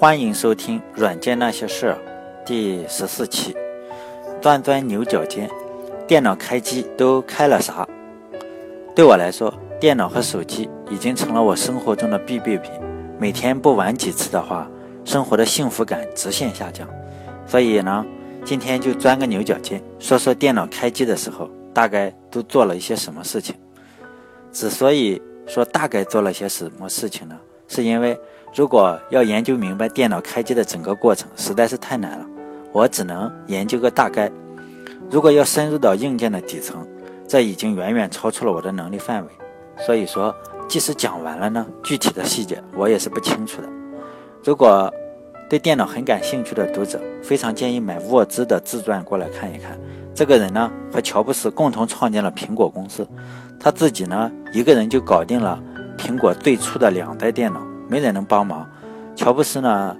欢迎收听《软件那些事儿》第十四期。钻钻牛角尖，电脑开机都开了啥？对我来说，电脑和手机已经成了我生活中的必备品。每天不玩几次的话，生活的幸福感直线下降。所以呢，今天就钻个牛角尖，说说电脑开机的时候大概都做了一些什么事情。之所以说大概做了些什么事情呢？是因为如果要研究明白电脑开机的整个过程，实在是太难了。我只能研究个大概。如果要深入到硬件的底层，这已经远远超出了我的能力范围。所以说，即使讲完了呢，具体的细节我也是不清楚的。如果对电脑很感兴趣的读者，非常建议买沃兹的自传过来看一看。这个人呢，和乔布斯共同创建了苹果公司，他自己呢，一个人就搞定了。苹果最初的两代电脑，没人能帮忙。乔布斯呢，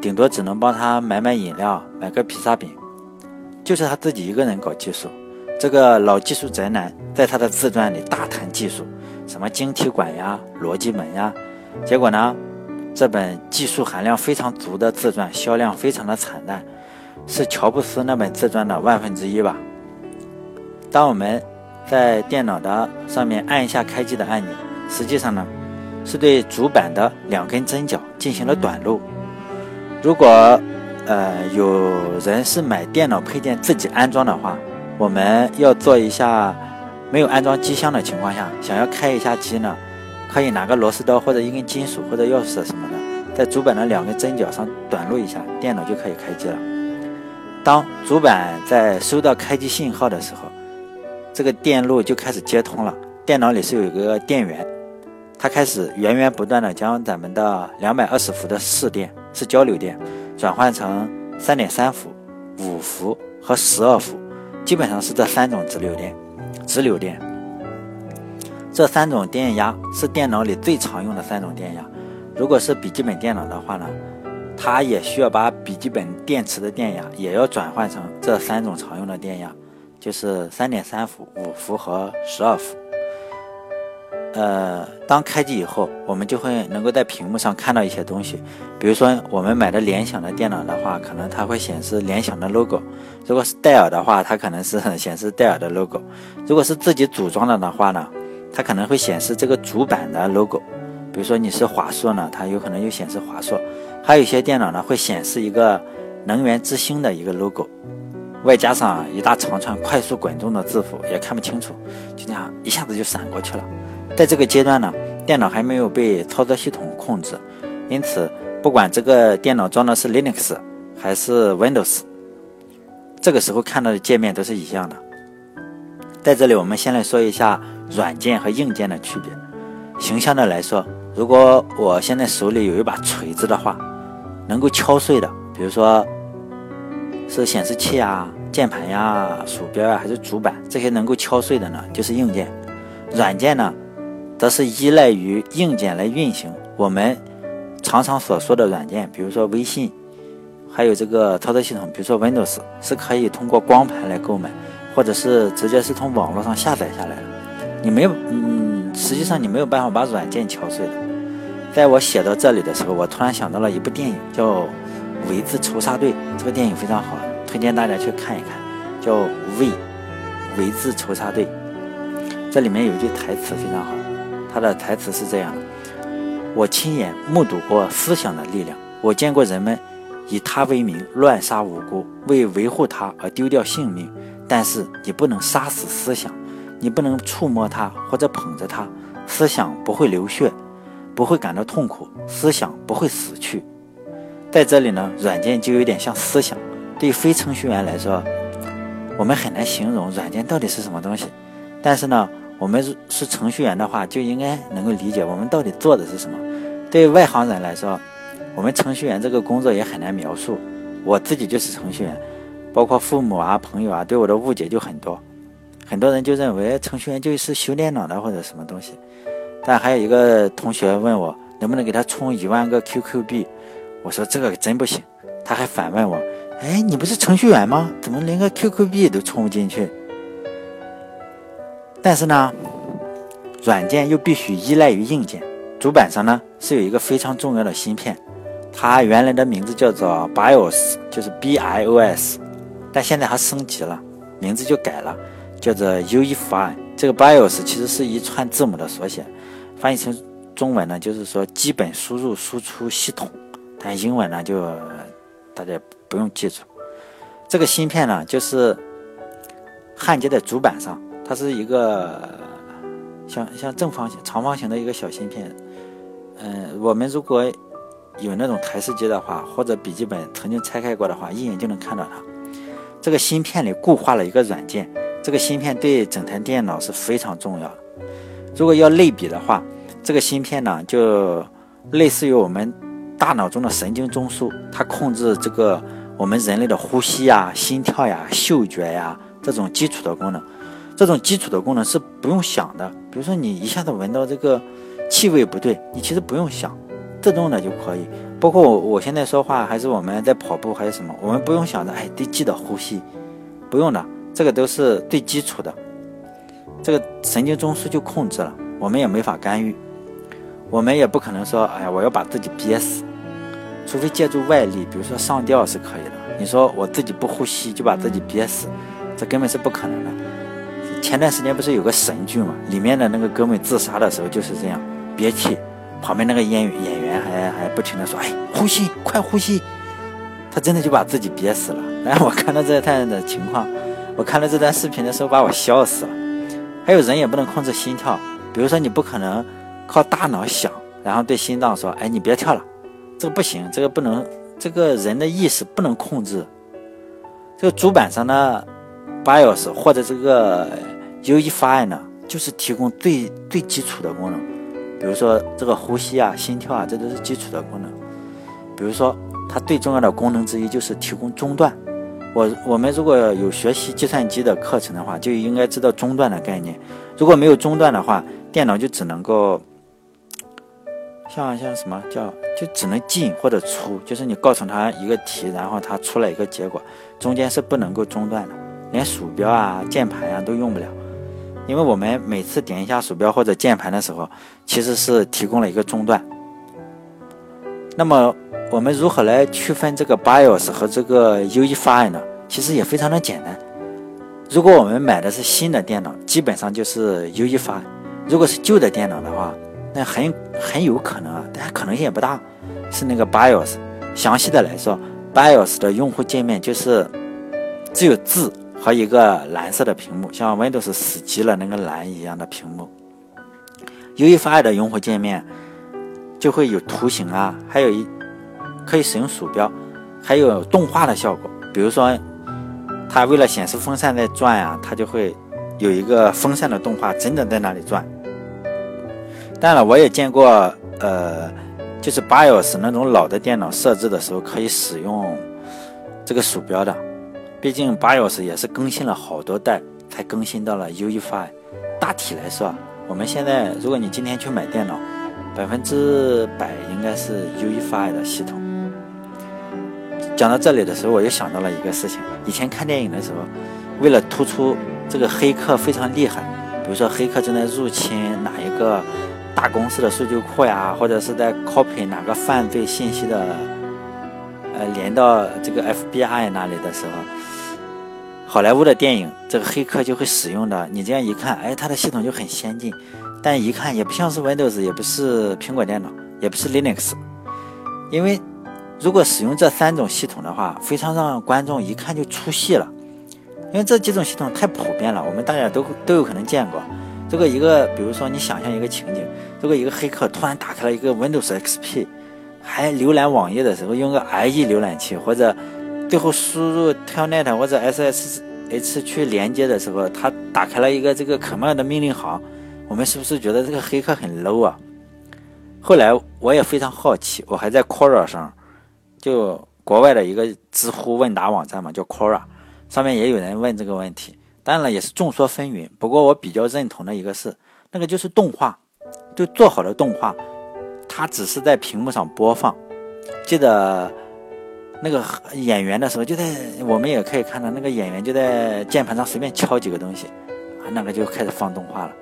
顶多只能帮他买买饮料，买个披萨饼，就是他自己一个人搞技术。这个老技术宅男在他的自传里大谈技术，什么晶体管呀、逻辑门呀。结果呢，这本技术含量非常足的自传销量非常的惨淡，是乔布斯那本自传的万分之一吧。当我们在电脑的上面按一下开机的按钮。实际上呢，是对主板的两根针脚进行了短路。如果呃有人是买电脑配件自己安装的话，我们要做一下没有安装机箱的情况下，想要开一下机呢，可以拿个螺丝刀或者一根金属或者钥匙什么的，在主板的两根针脚上短路一下，电脑就可以开机了。当主板在收到开机信号的时候，这个电路就开始接通了，电脑里是有一个电源。它开始源源不断的将咱们的两百二十伏的市电是交流电，转换成三点三伏、五伏和十二伏，基本上是这三种直流电。直流电这三种电压是电脑里最常用的三种电压。如果是笔记本电脑的话呢，它也需要把笔记本电池的电压也要转换成这三种常用的电压，就是三点三伏、五伏和十二伏。呃，当开机以后，我们就会能够在屏幕上看到一些东西，比如说我们买的联想的电脑的话，可能它会显示联想的 logo；如果是戴尔的话，它可能是显示戴尔的 logo；如果是自己组装的的话呢，它可能会显示这个主板的 logo。比如说你是华硕呢，它有可能就显示华硕；还有一些电脑呢，会显示一个能源之星的一个 logo，外加上一大长串快速滚动的字符，也看不清楚，就这样一下子就闪过去了。在这个阶段呢，电脑还没有被操作系统控制，因此不管这个电脑装的是 Linux 还是 Windows，这个时候看到的界面都是一样的。在这里，我们先来说一下软件和硬件的区别。形象的来说，如果我现在手里有一把锤子的话，能够敲碎的，比如说是显示器啊、键盘呀、鼠标啊，还是主板，这些能够敲碎的呢，就是硬件。软件呢？则是依赖于硬件来运行。我们常常所说的软件，比如说微信，还有这个操作系统，比如说 Windows，是可以通过光盘来购买，或者是直接是从网络上下载下来的。你没有，嗯，实际上你没有办法把软件敲碎的。在我写到这里的时候，我突然想到了一部电影，叫《维字仇杀队》。这个电影非常好，推荐大家去看一看，叫《维维字仇杀队》。这里面有一句台词非常好。他的台词是这样的：我亲眼目睹过思想的力量，我见过人们以它为名乱杀无辜，为维护它而丢掉性命。但是你不能杀死思想，你不能触摸它或者捧着它，思想不会流血，不会感到痛苦，思想不会死去。在这里呢，软件就有点像思想。对非程序员来说，我们很难形容软件到底是什么东西，但是呢。我们是程序员的话，就应该能够理解我们到底做的是什么。对外行人来说，我们程序员这个工作也很难描述。我自己就是程序员，包括父母啊、朋友啊，对我的误解就很多。很多人就认为程序员就是修电脑的或者什么东西。但还有一个同学问我，能不能给他充一万个 QQ 币？我说这个真不行。他还反问我，哎，你不是程序员吗？怎么连个 QQ 币都充不进去？但是呢，软件又必须依赖于硬件。主板上呢是有一个非常重要的芯片，它原来的名字叫做 BIOS，就是 B I O S，但现在它升级了，名字就改了，叫做 UEFI。这个 BIOS 其实是一串字母的缩写，翻译成中文呢，就是说基本输入输出系统。但英文呢，就大家不用记住。这个芯片呢，就是焊接在主板上，它是一个像像正方形、长方形的一个小芯片。嗯，我们如果有那种台式机的话，或者笔记本曾经拆开过的话，一眼就能看到它。这个芯片里固化了一个软件，这个芯片对整台电脑是非常重要的。如果要类比的话，这个芯片呢，就类似于我们大脑中的神经中枢，它控制这个我们人类的呼吸呀、心跳呀、嗅觉呀这种基础的功能。这种基础的功能是不用想的，比如说你一下子闻到这个气味不对，你其实不用想。自动的就可以，包括我我现在说话，还是我们在跑步，还是什么，我们不用想着，哎，得记得呼吸，不用的，这个都是最基础的，这个神经中枢就控制了，我们也没法干预，我们也不可能说，哎呀，我要把自己憋死，除非借助外力，比如说上吊是可以的，你说我自己不呼吸就把自己憋死，这根本是不可能的。前段时间不是有个神剧嘛，里面的那个哥们自杀的时候就是这样憋气。旁边那个演演员还还不停的说：“哎，呼吸，快呼吸！”他真的就把自己憋死了。然后我看到这段的情况，我看到这段视频的时候，把我笑死了。还有人也不能控制心跳，比如说你不可能靠大脑想，然后对心脏说：“哎，你别跳了。”这个不行，这个不能，这个人的意识不能控制。这个主板上的 BIOS 或者这个 UEFI 呢，就是提供最最基础的功能。比如说这个呼吸啊、心跳啊，这都是基础的功能。比如说，它最重要的功能之一就是提供中断。我我们如果有学习计算机的课程的话，就应该知道中断的概念。如果没有中断的话，电脑就只能够像像什么叫就只能进或者出，就是你告诉他一个题，然后它出来一个结果，中间是不能够中断的，连鼠标啊、键盘啊都用不了。因为我们每次点一下鼠标或者键盘的时候，其实是提供了一个中断。那么我们如何来区分这个 BIOS 和这个 UEFI 呢？其实也非常的简单。如果我们买的是新的电脑，基本上就是 UEFI；如果是旧的电脑的话，那很很有可能啊，但可能性也不大，是那个 BIOS。详细的来说，BIOS 的用户界面就是只有字。和一个蓝色的屏幕，像 Windows 死机了那个蓝一样的屏幕。UEFI 的用户界面就会有图形啊，还有一可以使用鼠标，还有动画的效果。比如说，它为了显示风扇在转呀，它就会有一个风扇的动画真的在那里转。当然了，我也见过，呃，就是 BIOS 那种老的电脑设置的时候可以使用这个鼠标的。毕竟 BIOS 也是更新了好多代才更新到了 UEFI。大体来说，我们现在如果你今天去买电脑，百分之百应该是 UEFI 的系统。讲到这里的时候，我又想到了一个事情：以前看电影的时候，为了突出这个黑客非常厉害，比如说黑客正在入侵哪一个大公司的数据库呀，或者是在 copy 哪个犯罪信息的，呃，连到这个 FBI 那里的时候。好莱坞的电影，这个黑客就会使用的。你这样一看，哎，它的系统就很先进，但一看也不像是 Windows，也不是苹果电脑，也不是 Linux。因为如果使用这三种系统的话，非常让观众一看就出戏了。因为这几种系统太普遍了，我们大家都都有可能见过。这个一个，比如说你想象一个情景，如果一个黑客突然打开了一个 Windows XP，还浏览网页的时候用个 IE 浏览器或者。最后输入 Telnet 或者 SSH 去连接的时候，他打开了一个这个 command 的命令行，我们是不是觉得这个黑客很 low 啊？后来我也非常好奇，我还在 Quora 上，就国外的一个知乎问答网站嘛，叫 Quora，上面也有人问这个问题，当然了也是众说纷纭。不过我比较认同的一个是，那个就是动画，就做好的动画，它只是在屏幕上播放，记得。那个演员的时候，就在我们也可以看到，那个演员就在键盘上随便敲几个东西，啊，那个就开始放动画了。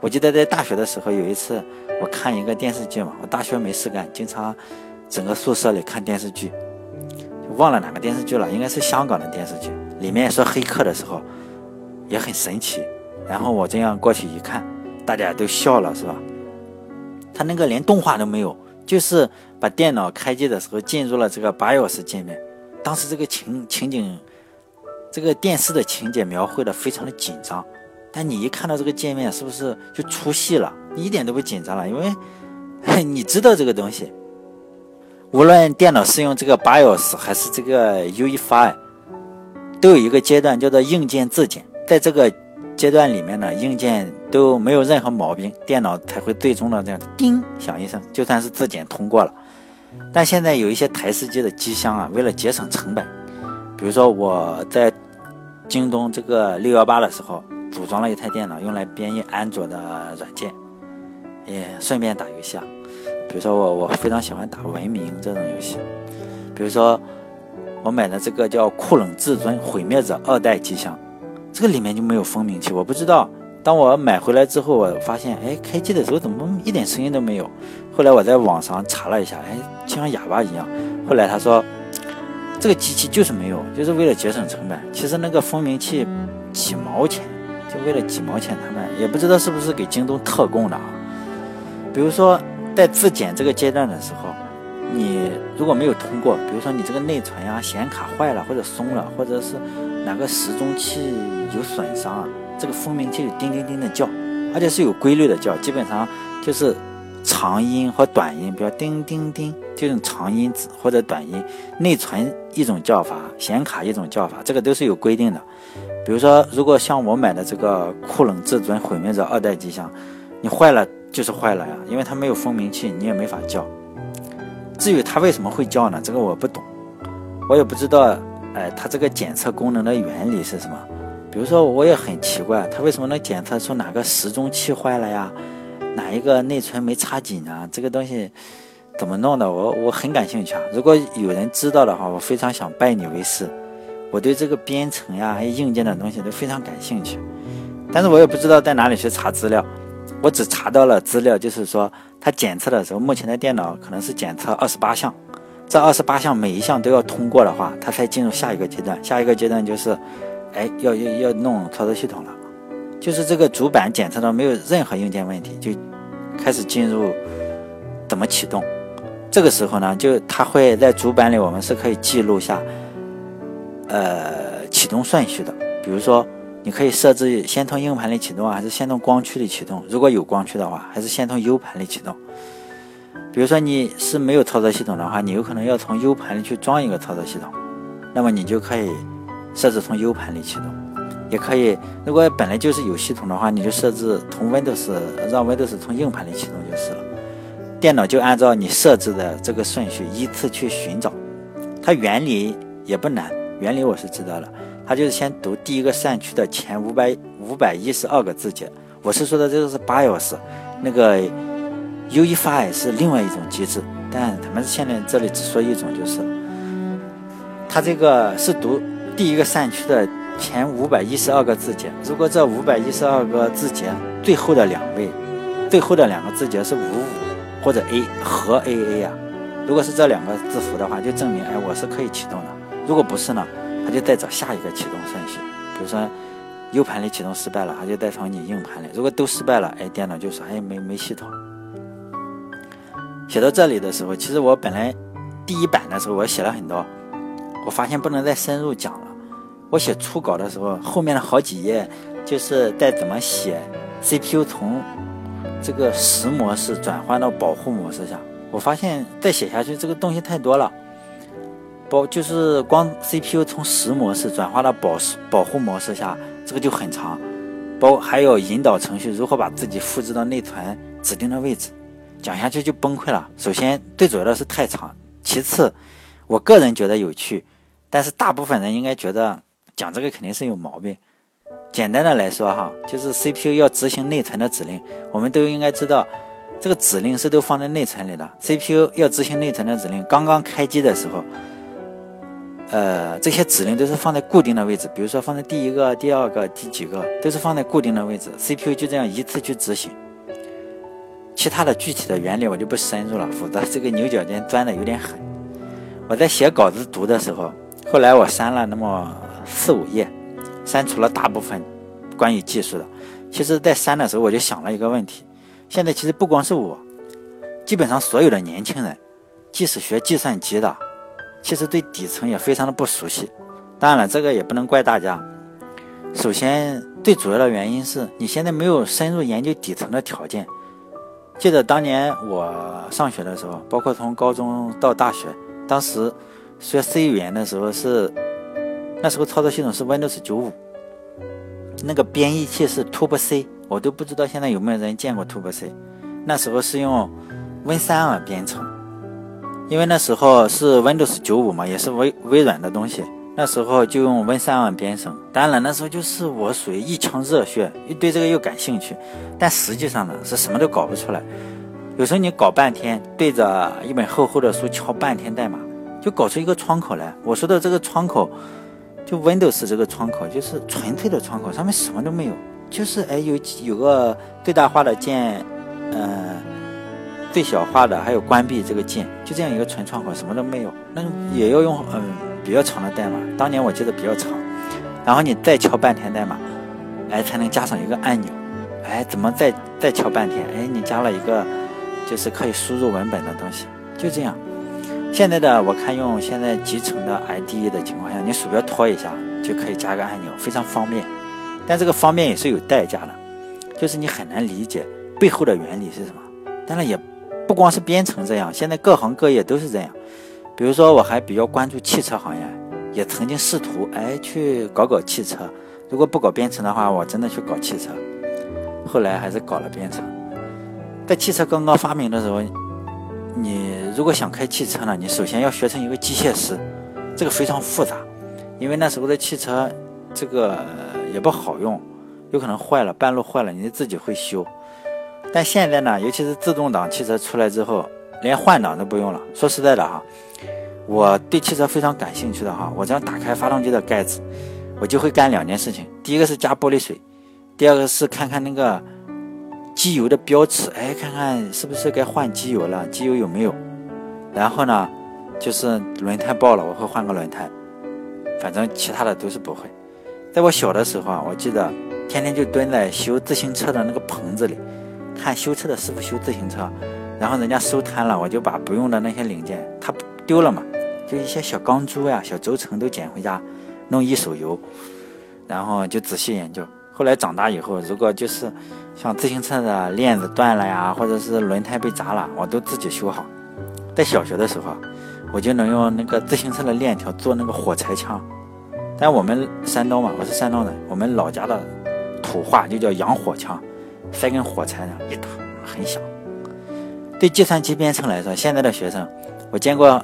我记得在大学的时候，有一次我看一个电视剧嘛，我大学没事干，经常整个宿舍里看电视剧，忘了哪个电视剧了，应该是香港的电视剧，里面说黑客的时候也很神奇。然后我这样过去一看，大家都笑了，是吧？他那个连动画都没有，就是把电脑开机的时候进入了这个 BIOS 界面。当时这个情情景，这个电视的情节描绘的非常的紧张。但你一看到这个界面，是不是就出戏了？你一点都不紧张了，因为 你知道这个东西。无论电脑是用这个 BIOS 还是这个 UEFI，都有一个阶段叫做硬件自检。在这个阶段里面呢，硬件都没有任何毛病，电脑才会最终的这样叮响一声，就算是自检通过了。但现在有一些台式机的机箱啊，为了节省成本，比如说我在京东这个六幺八的时候。组装了一台电脑，用来编译安卓的软件，也顺便打游戏啊。比如说我我非常喜欢打文明这种游戏。比如说我买的这个叫酷冷至尊毁灭者二代机箱，这个里面就没有蜂鸣器，我不知道。当我买回来之后，我发现，哎，开机的时候怎么一点声音都没有？后来我在网上查了一下，哎，就像哑巴一样。后来他说，这个机器就是没有，就是为了节省成本。其实那个蜂鸣器几毛钱。就为了几毛钱，他们也不知道是不是给京东特供的啊。比如说，在自检这个阶段的时候，你如果没有通过，比如说你这个内存呀、显卡坏了或者松了，或者是哪个时钟器有损伤啊，这个蜂鸣器就叮叮叮的叫，而且是有规律的叫，基本上就是长音和短音，比如叮叮叮，这种长音或者短音，内存一种叫法，显卡一种叫法，这个都是有规定的。比如说，如果像我买的这个酷冷至尊毁灭者二代机箱，你坏了就是坏了呀，因为它没有蜂鸣器，你也没法叫。至于它为什么会叫呢？这个我不懂，我也不知道。哎，它这个检测功能的原理是什么？比如说，我也很奇怪，它为什么能检测出哪个时钟器坏了呀？哪一个内存没插紧啊？这个东西怎么弄的？我我很感兴趣啊！如果有人知道的话，我非常想拜你为师。我对这个编程呀，硬件的东西都非常感兴趣，但是我也不知道在哪里去查资料。我只查到了资料，就是说它检测的时候，目前的电脑可能是检测二十八项，这二十八项每一项都要通过的话，它才进入下一个阶段。下一个阶段就是，哎，要要要弄操作系统了，就是这个主板检测到没有任何硬件问题，就开始进入怎么启动。这个时候呢，就它会在主板里，我们是可以记录下。呃，启动顺序的，比如说，你可以设置先从硬盘里启动啊，还是先从光驱里启动？如果有光驱的话，还是先从 U 盘里启动？比如说你是没有操作系统的话，你有可能要从 U 盘里去装一个操作系统，那么你就可以设置从 U 盘里启动，也可以，如果本来就是有系统的话，你就设置从 Windows 让 Windows 从硬盘里启动就是了。电脑就按照你设置的这个顺序依次去寻找，它原理也不难。原理我是知道了，它就是先读第一个扇区的前五百五百一十二个字节。我是说的这个是 BIOS，那个 UEFI 是另外一种机制，但他们现在这里只说一种就是，它这个是读第一个扇区的前五百一十二个字节。如果这五百一十二个字节最后的两位，最后的两个字节是五五或者 A 和 AA 啊，如果是这两个字符的话，就证明哎我是可以启动的。如果不是呢，他就再找下一个启动顺序。比如说，U 盘里启动失败了，他就再从你硬盘里。如果都失败了，哎，电脑就说哎没没系统。写到这里的时候，其实我本来第一版的时候我写了很多，我发现不能再深入讲。我写初稿的时候，后面的好几页就是在怎么写 CPU 从这个实模式转换到保护模式下。我发现再写下去这个东西太多了。保就是光 CPU 从实模式转化到保保护模式下，这个就很长。包还有引导程序如何把自己复制到内存指定的位置，讲下去就崩溃了。首先最主要的是太长，其次我个人觉得有趣，但是大部分人应该觉得讲这个肯定是有毛病。简单的来说哈，就是 CPU 要执行内存的指令，我们都应该知道，这个指令是都放在内存里的。CPU 要执行内存的指令，刚刚开机的时候。呃，这些指令都是放在固定的位置，比如说放在第一个、第二个、第几个，都是放在固定的位置。CPU 就这样一次去执行。其他的具体的原理我就不深入了，否则这个牛角尖钻的有点狠。我在写稿子读的时候，后来我删了那么四五页，删除了大部分关于技术的。其实，在删的时候我就想了一个问题：现在其实不光是我，基本上所有的年轻人，即使学计算机的，其实对底层也非常的不熟悉。当然了，这个也不能怪大家。首先，最主要的原因是你现在没有深入研究底层的条件。记得当年我上学的时候，包括从高中到大学，当时学 C 语言的时候是，那时候操作系统是 Windows 九五，那个编译器是 Turbo C，我都不知道现在有没有人见过 Turbo C。那时候是用 Win 三二编程，因为那时候是 Windows 九五嘛，也是微微软的东西。那时候就用 Win 三万编程，当然了，那时候就是我属于一腔热血，又对这个又感兴趣，但实际上呢是什么都搞不出来。有时候你搞半天，对着一本厚厚的书敲半天代码，就搞出一个窗口来。我说的这个窗口，就 Windows 这个窗口，就是纯粹的窗口，上面什么都没有，就是哎有有个最大化的键，呃，最小化的，还有关闭这个键，就这样一个纯窗口，什么都没有。那也要用嗯。比较长的代码，当年我记得比较长，然后你再敲半天代码，哎，才能加上一个按钮，哎，怎么再再敲半天？哎，你加了一个，就是可以输入文本的东西，就这样。现在的我看用现在集成的 IDE 的情况下，你鼠标拖一下就可以加个按钮，非常方便。但这个方便也是有代价的，就是你很难理解背后的原理是什么。当然也不光是编程这样，现在各行各业都是这样。比如说，我还比较关注汽车行业，也曾经试图哎去搞搞汽车。如果不搞编程的话，我真的去搞汽车。后来还是搞了编程。在汽车刚刚发明的时候，你如果想开汽车呢，你首先要学成一个机械师，这个非常复杂，因为那时候的汽车这个也不好用，有可能坏了，半路坏了，你自己会修。但现在呢，尤其是自动挡汽车出来之后，连换挡都不用了。说实在的哈。我对汽车非常感兴趣的哈，我只要打开发动机的盖子，我就会干两件事情。第一个是加玻璃水，第二个是看看那个机油的标尺，哎，看看是不是该换机油了，机油有没有。然后呢，就是轮胎爆了，我会换个轮胎。反正其他的都是不会。在我小的时候啊，我记得天天就蹲在修自行车的那个棚子里，看修车的师傅修自行车，然后人家收摊了，我就把不用的那些零件，他丢了嘛。就一些小钢珠呀、小轴承都捡回家，弄一手油，然后就仔细研究。后来长大以后，如果就是像自行车的链子断了呀，或者是轮胎被砸了，我都自己修好。在小学的时候，我就能用那个自行车的链条做那个火柴枪。但我们山东嘛，我是山东人，我们老家的土话就叫洋火枪，塞根火柴呢，一打很响。对计算机编程来说，现在的学生，我见过。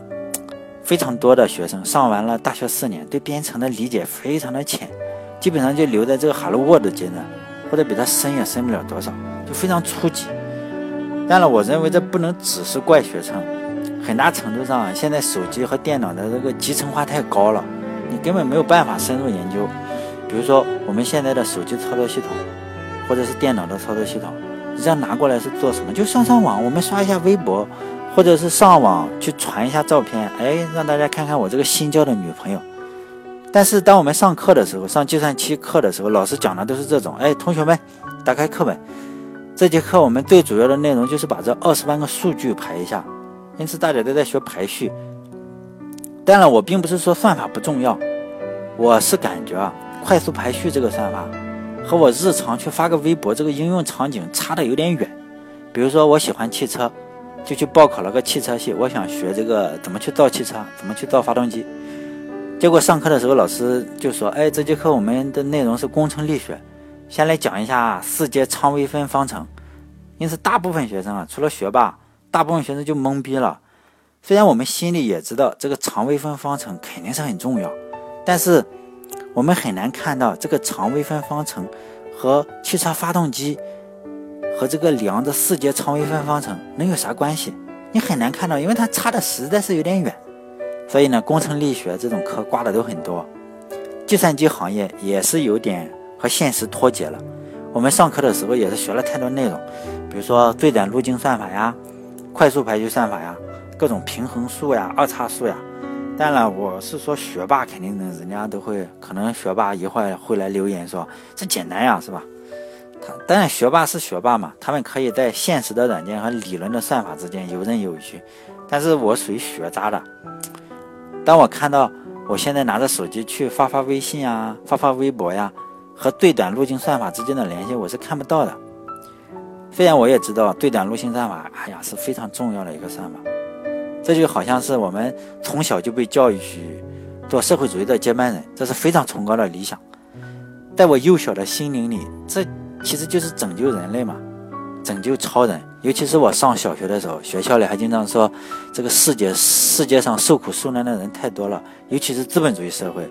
非常多的学生上完了大学四年，对编程的理解非常的浅，基本上就留在这个 Hello World 阶段，或者比它深也深不了多少，就非常初级。当然，我认为这不能只是怪学生，很大程度上，现在手机和电脑的这个集成化太高了，你根本没有办法深入研究。比如说，我们现在的手机操作系统，或者是电脑的操作系统，你这样拿过来是做什么？就上上网，我们刷一下微博。或者是上网去传一下照片，哎，让大家看看我这个新交的女朋友。但是当我们上课的时候，上计算机课的时候，老师讲的都是这种，哎，同学们，打开课本，这节课我们最主要的内容就是把这二十万个数据排一下。因此大家都在学排序。当然，我并不是说算法不重要，我是感觉啊，快速排序这个算法和我日常去发个微博这个应用场景差的有点远。比如说，我喜欢汽车。就去报考了个汽车系，我想学这个怎么去造汽车，怎么去造发动机。结果上课的时候，老师就说：“哎，这节课我们的内容是工程力学，先来讲一下四阶常微分方程。”因此，大部分学生啊，除了学霸，大部分学生就懵逼了。虽然我们心里也知道这个常微分方程肯定是很重要，但是我们很难看到这个常微分方程和汽车发动机。和这个量的四阶常微分方程能有啥关系？你很难看到，因为它差的实在是有点远。所以呢，工程力学这种课挂的都很多。计算机行业也是有点和现实脱节了。我们上课的时候也是学了太多内容，比如说最短路径算法呀、快速排序算法呀、各种平衡数呀、二叉数呀。当然，我是说学霸肯定，人家都会，可能学霸一会儿会来留言说这简单呀，是吧？他当然学霸是学霸嘛，他们可以在现实的软件和理论的算法之间游刃有余。但是我属于学渣的，当我看到我现在拿着手机去发发微信啊、发发微博呀，和最短路径算法之间的联系，我是看不到的。虽然我也知道最短路径算法，哎呀是非常重要的一个算法。这就好像是我们从小就被教育去做社会主义的接班人，这是非常崇高的理想。在我幼小的心灵里，这其实就是拯救人类嘛，拯救超人。尤其是我上小学的时候，学校里还经常说，这个世界世界上受苦受难的人太多了，尤其是资本主义社会，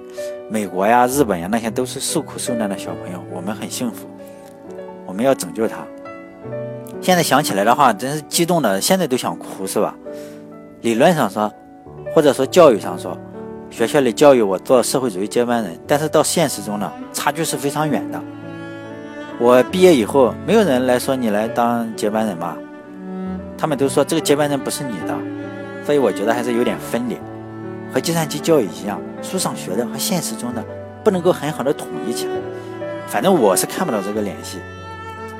美国呀、日本呀，那些都是受苦受难的小朋友，我们很幸福，我们要拯救他。现在想起来的话，真是激动的，现在都想哭，是吧？理论上说，或者说教育上说，学校里教育我做社会主义接班人，但是到现实中呢，差距是非常远的。我毕业以后，没有人来说你来当接班人吧，他们都说这个接班人不是你的，所以我觉得还是有点分离，和计算机教育一样，书上学的和现实中的不能够很好的统一起来。反正我是看不到这个联系。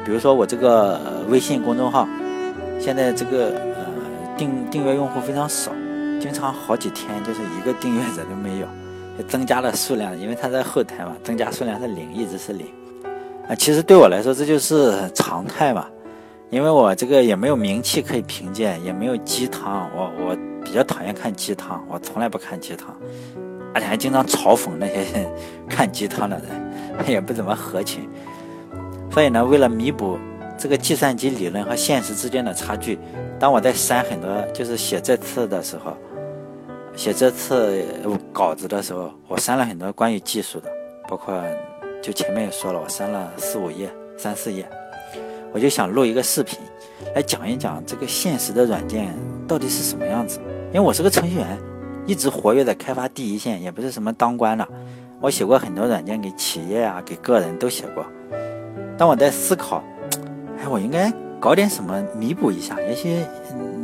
比如说我这个微信公众号，现在这个呃。订订阅用户非常少，经常好几天就是一个订阅者都没有，增加了数量，因为它在后台嘛，增加数量是零，一直是零。啊，其实对我来说这就是常态嘛，因为我这个也没有名气可以凭借，也没有鸡汤，我我比较讨厌看鸡汤，我从来不看鸡汤，而且还经常嘲讽那些看鸡汤的人，也不怎么合群。所以呢，为了弥补。这个计算机理论和现实之间的差距，当我在删很多，就是写这次的时候，写这次稿子的时候，我删了很多关于技术的，包括就前面也说了，我删了四五页、三四页，我就想录一个视频，来讲一讲这个现实的软件到底是什么样子。因为我是个程序员，一直活跃在开发第一线，也不是什么当官的，我写过很多软件给企业啊，给个人都写过。当我在思考。哎，我应该搞点什么弥补一下，也许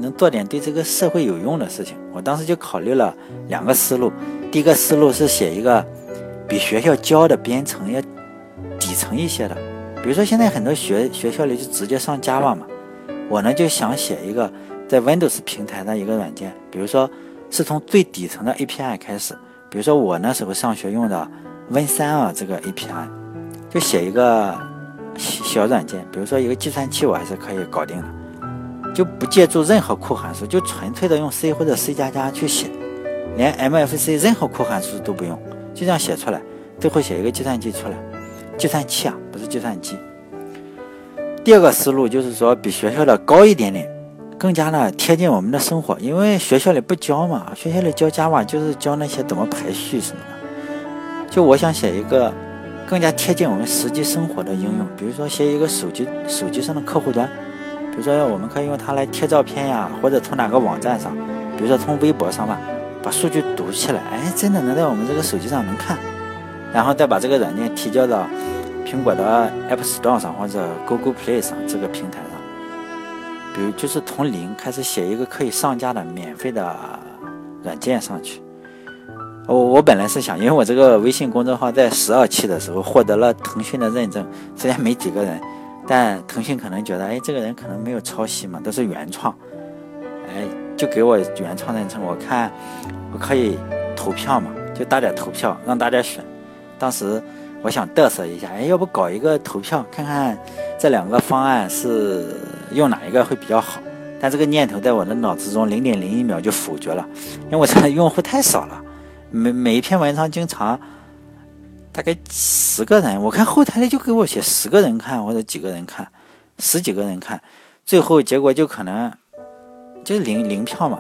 能做点对这个社会有用的事情。我当时就考虑了两个思路，第一个思路是写一个比学校教的编程要底层一些的，比如说现在很多学学校里就直接上 Java 嘛，我呢就想写一个在 Windows 平台的一个软件，比如说是从最底层的 API 开始，比如说我那时候上学用的 Win32 这个 API，就写一个。小软件，比如说一个计算器，我还是可以搞定的，就不借助任何库函数，就纯粹的用 C 或者 C 加加去写，连 MFC 任何库函数都不用，就这样写出来，最后写一个计算机出来，计算器啊，不是计算机。第二个思路就是说，比学校的高一点点，更加的贴近我们的生活，因为学校里不教嘛，学校里教 Java 就是教那些怎么排序什么的，就我想写一个。更加贴近我们实际生活的应用，比如说写一个手机手机上的客户端，比如说我们可以用它来贴照片呀，或者从哪个网站上，比如说从微博上吧，把数据读起来，哎，真的能在我们这个手机上能看，然后再把这个软件提交到苹果的 App Store 上或者 Google Play 上这个平台上，比如就是从零开始写一个可以上架的免费的软件上去。我我本来是想，因为我这个微信公众号在十二期的时候获得了腾讯的认证，虽然没几个人，但腾讯可能觉得，哎，这个人可能没有抄袭嘛，都是原创，哎，就给我原创认证。我看我可以投票嘛，就大家投票，让大家选。当时我想嘚瑟一下，哎，要不搞一个投票，看看这两个方案是用哪一个会比较好。但这个念头在我的脑子中零点零一秒就否决了，因为我这用户太少了。每每一篇文章经常大概十个人，我看后台的就给我写十个人看或者几个人看，十几个人看，最后结果就可能就是零零票嘛，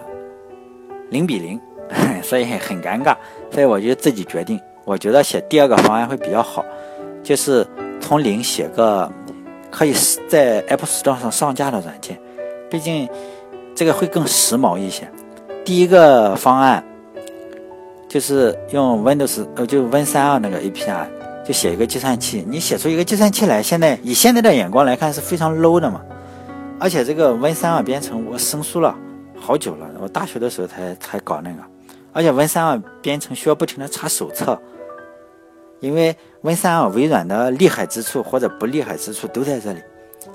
零比零，所以很尴尬。所以我就自己决定，我觉得写第二个方案会比较好，就是从零写个可以在 App Store 上上架的软件，毕竟这个会更时髦一些。第一个方案。就是用 Windows 呃，就 Win32 那个 API，就写一个计算器。你写出一个计算器来，现在以现在的眼光来看是非常 low 的嘛。而且这个 Win 三二编程我生疏了好久了，我大学的时候才才搞那个，而且 Win 三二编程需要不停的查手册，因为 Win 三二微软的厉害之处或者不厉害之处都在这里，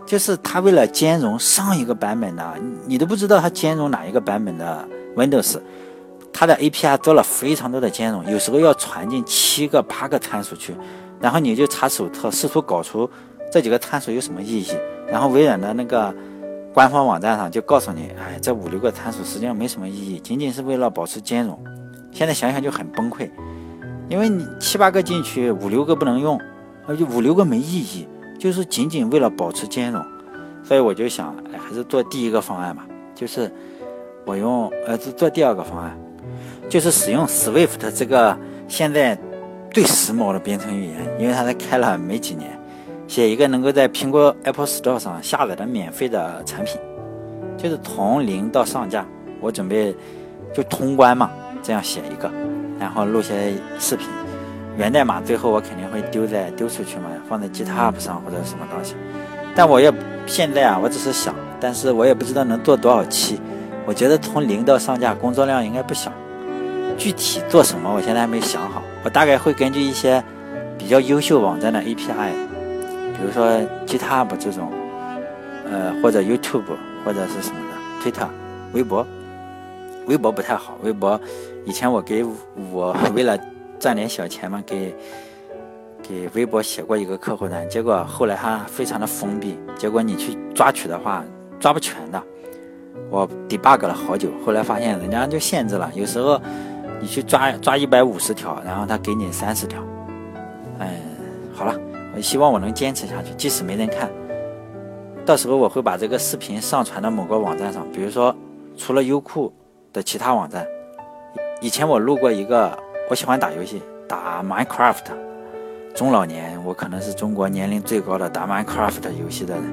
就是它为了兼容上一个版本的，你都不知道它兼容哪一个版本的 Windows，它的 API 做了非常多的兼容，有时候要传进七个八个参数去，然后你就查手册，试图搞出这几个参数有什么意义，然后微软的那个。官方网站上就告诉你，哎，这五六个参数实际上没什么意义，仅仅是为了保持兼容。现在想想就很崩溃，因为你七八个进去，五六个不能用，而且五六个没意义，就是仅仅为了保持兼容。所以我就想，哎，还是做第一个方案吧，就是我用，呃，做第二个方案，就是使用 Swift 这个现在最时髦的编程语言，因为它才开了没几年。写一个能够在苹果 Apple Store 上下载的免费的产品，就是从零到上架。我准备就通关嘛，这样写一个，然后录些视频。源代码最后我肯定会丢在丢出去嘛，放在 GitHub 上或者什么东西。但我也现在啊，我只是想，但是我也不知道能做多少期。我觉得从零到上架工作量应该不小。具体做什么，我现在还没想好。我大概会根据一些比较优秀网站的 API。比如说 GitHub 这种，呃，或者 YouTube 或者是什么的，Twitter、微博，微博不太好。微博以前我给我为了赚点小钱嘛，给给微博写过一个客户端，结果后来它非常的封闭，结果你去抓取的话抓不全的。我 debug 了好久，后来发现人家就限制了，有时候你去抓抓一百五十条，然后他给你三十条。嗯，我希望我能坚持下去，即使没人看。到时候我会把这个视频上传到某个网站上，比如说除了优酷的其他网站。以前我录过一个，我喜欢打游戏，打 Minecraft。中老年，我可能是中国年龄最高的打 Minecraft 游戏的人。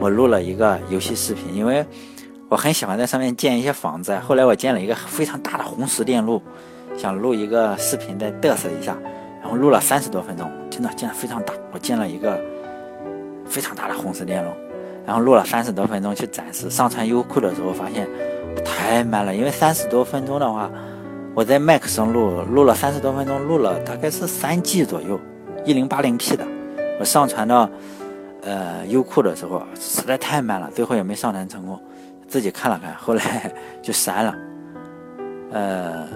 我录了一个游戏视频，因为我很喜欢在上面建一些房子。后来我建了一个非常大的红石电路，想录一个视频再嘚瑟一下。然后录了三十多分钟，真的建了非常大。我建了一个非常大的红石电路，然后录了三十多分钟去展示。上传优酷的时候发现太慢了，因为三十多分钟的话，我在 Mac 上录，录了三十多分钟，录了大概是三 G 左右，一零八零 P 的。我上传到呃优酷的时候实在太慢了，最后也没上传成功，自己看了看，后来 就删了。呃，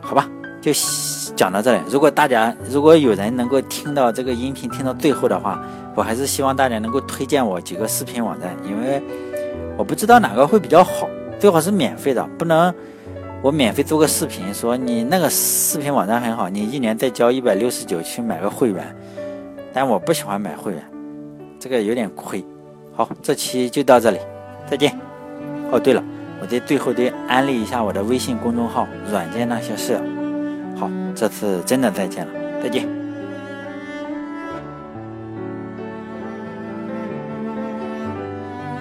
好吧。就讲到这里。如果大家如果有人能够听到这个音频听到最后的话，我还是希望大家能够推荐我几个视频网站，因为我不知道哪个会比较好，最好是免费的，不能我免费做个视频说你那个视频网站很好，你一年再交一百六十九去买个会员，但我不喜欢买会员，这个有点亏。好，这期就到这里，再见。哦，对了，我在最后得安利一下我的微信公众号“软件那些事”。这次真的再见了，再见。